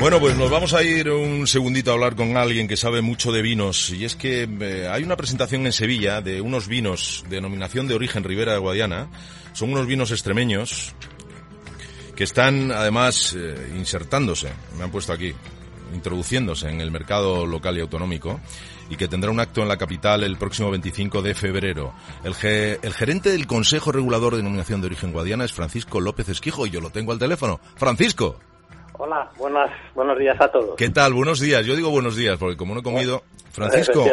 Bueno, pues nos vamos a ir un segundito a hablar con alguien que sabe mucho de vinos. Y es que eh, hay una presentación en Sevilla de unos vinos de denominación de origen Ribera de Guadiana. Son unos vinos extremeños que están además eh, insertándose, me han puesto aquí, introduciéndose en el mercado local y autonómico y que tendrá un acto en la capital el próximo 25 de febrero. El, el gerente del Consejo Regulador de Denominación de Origen Guadiana es Francisco López Esquijo y yo lo tengo al teléfono. Francisco. Hola, buenas, buenos días a todos. ¿Qué tal? Buenos días. Yo digo buenos días porque como no he comido... Francisco,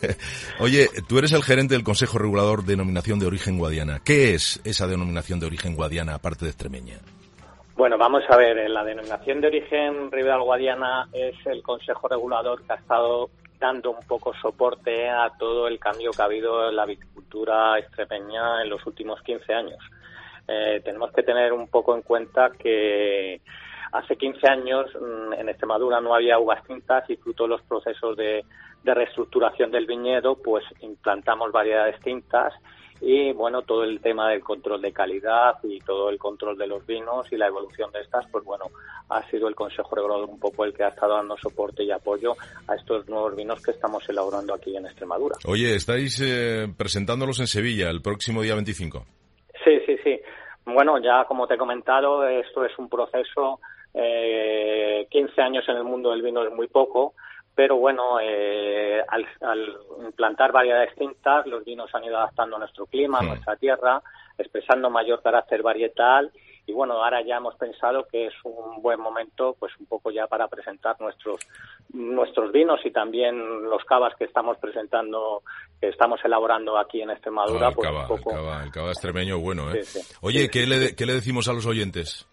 oye, tú eres el gerente del Consejo Regulador de Denominación de Origen Guadiana. ¿Qué es esa denominación de origen guadiana aparte de extremeña? Bueno, vamos a ver, la denominación de origen Ribera Guadiana es el Consejo Regulador que ha estado dando un poco soporte a todo el cambio que ha habido en la viticultura extremeña en los últimos 15 años. Eh, tenemos que tener un poco en cuenta que hace 15 años mm, en Extremadura no había uvas tintas y fruto de los procesos de, de reestructuración del viñedo, pues implantamos variedades tintas y bueno, todo el tema del control de calidad y todo el control de los vinos y la evolución de estas, pues bueno, ha sido el Consejo Regulador un poco el que ha estado dando soporte y apoyo a estos nuevos vinos que estamos elaborando aquí en Extremadura. Oye, estáis eh, presentándolos en Sevilla el próximo día 25. Sí, sí, sí. Bueno, ya como te he comentado, esto es un proceso, eh, 15 años en el mundo del vino es muy poco, pero bueno, eh, al, implantar variedades distintas, los vinos han ido adaptando a nuestro clima, a nuestra tierra, expresando mayor carácter varietal y bueno, ahora ya hemos pensado que es un buen momento, pues un poco ya para presentar nuestros nuestros vinos y también los cavas que estamos presentando, que estamos elaborando aquí en Extremadura. Ah, pues un poco... el, cava, extremeño bueno, ¿eh? Oye, ¿qué, le, ¿qué le decimos a los oyentes?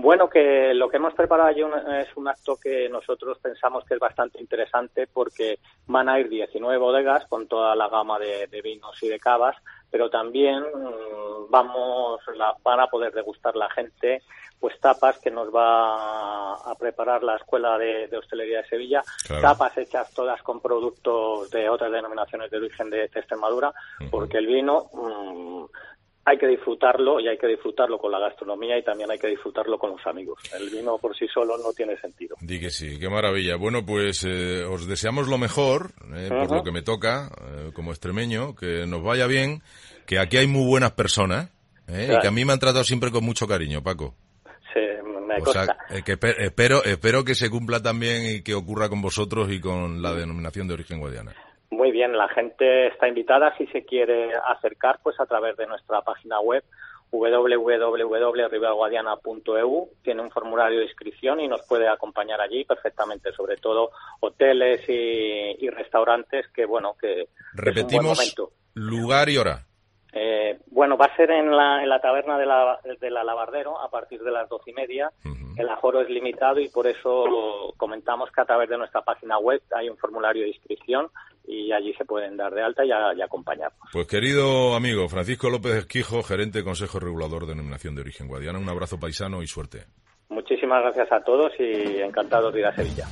Bueno, que lo que hemos preparado allí es un acto que nosotros pensamos que es bastante interesante porque van a ir 19 bodegas con toda la gama de, vinos y de cavas, pero también mm, vamos van a poder degustar la gente pues tapas que nos va a preparar la Escuela de, Hostelería de Sevilla, tapas hechas todas con productos de otras denominaciones de origen de, Extremadura, porque el vino mm, hay que disfrutarlo y hay que disfrutarlo con la gastronomía y también hay que disfrutarlo con los amigos. El vino por sí solo no tiene sentido. Di que sí, qué maravilla. Bueno, pues eh, os deseamos lo mejor, eh, por lo que me toca, eh, como extremeño, que nos vaya bien, que aquí hay muy buenas personas y que a mí me han tratado siempre con mucho cariño, Paco. Sí, me o sea, que espero, espero que se cumpla también y que ocurra con vosotros y con la denominación de origen guadiana. Muy bien, la gente está invitada si se quiere acercar pues a través de nuestra página web www.riberguadiana.eu tiene un formulario de inscripción y nos puede acompañar allí perfectamente, sobre todo hoteles y, restaurantes que bueno que repetimos lugar y hora. Eh, bueno, va a ser en la, en la taberna de la, de la Lavardero a partir de las doce y media. El aforo es limitado y por eso comentamos que a través de nuestra página web hay un formulario de inscripción y allí se pueden dar de alta y, y acompañarnos. Pues querido amigo Francisco López Esquijo, gerente Consejo Regulador de Denominación de Origen Guadiana, un abrazo paisano y suerte. Muchísimas gracias a todos y encantado de ir a Sevilla.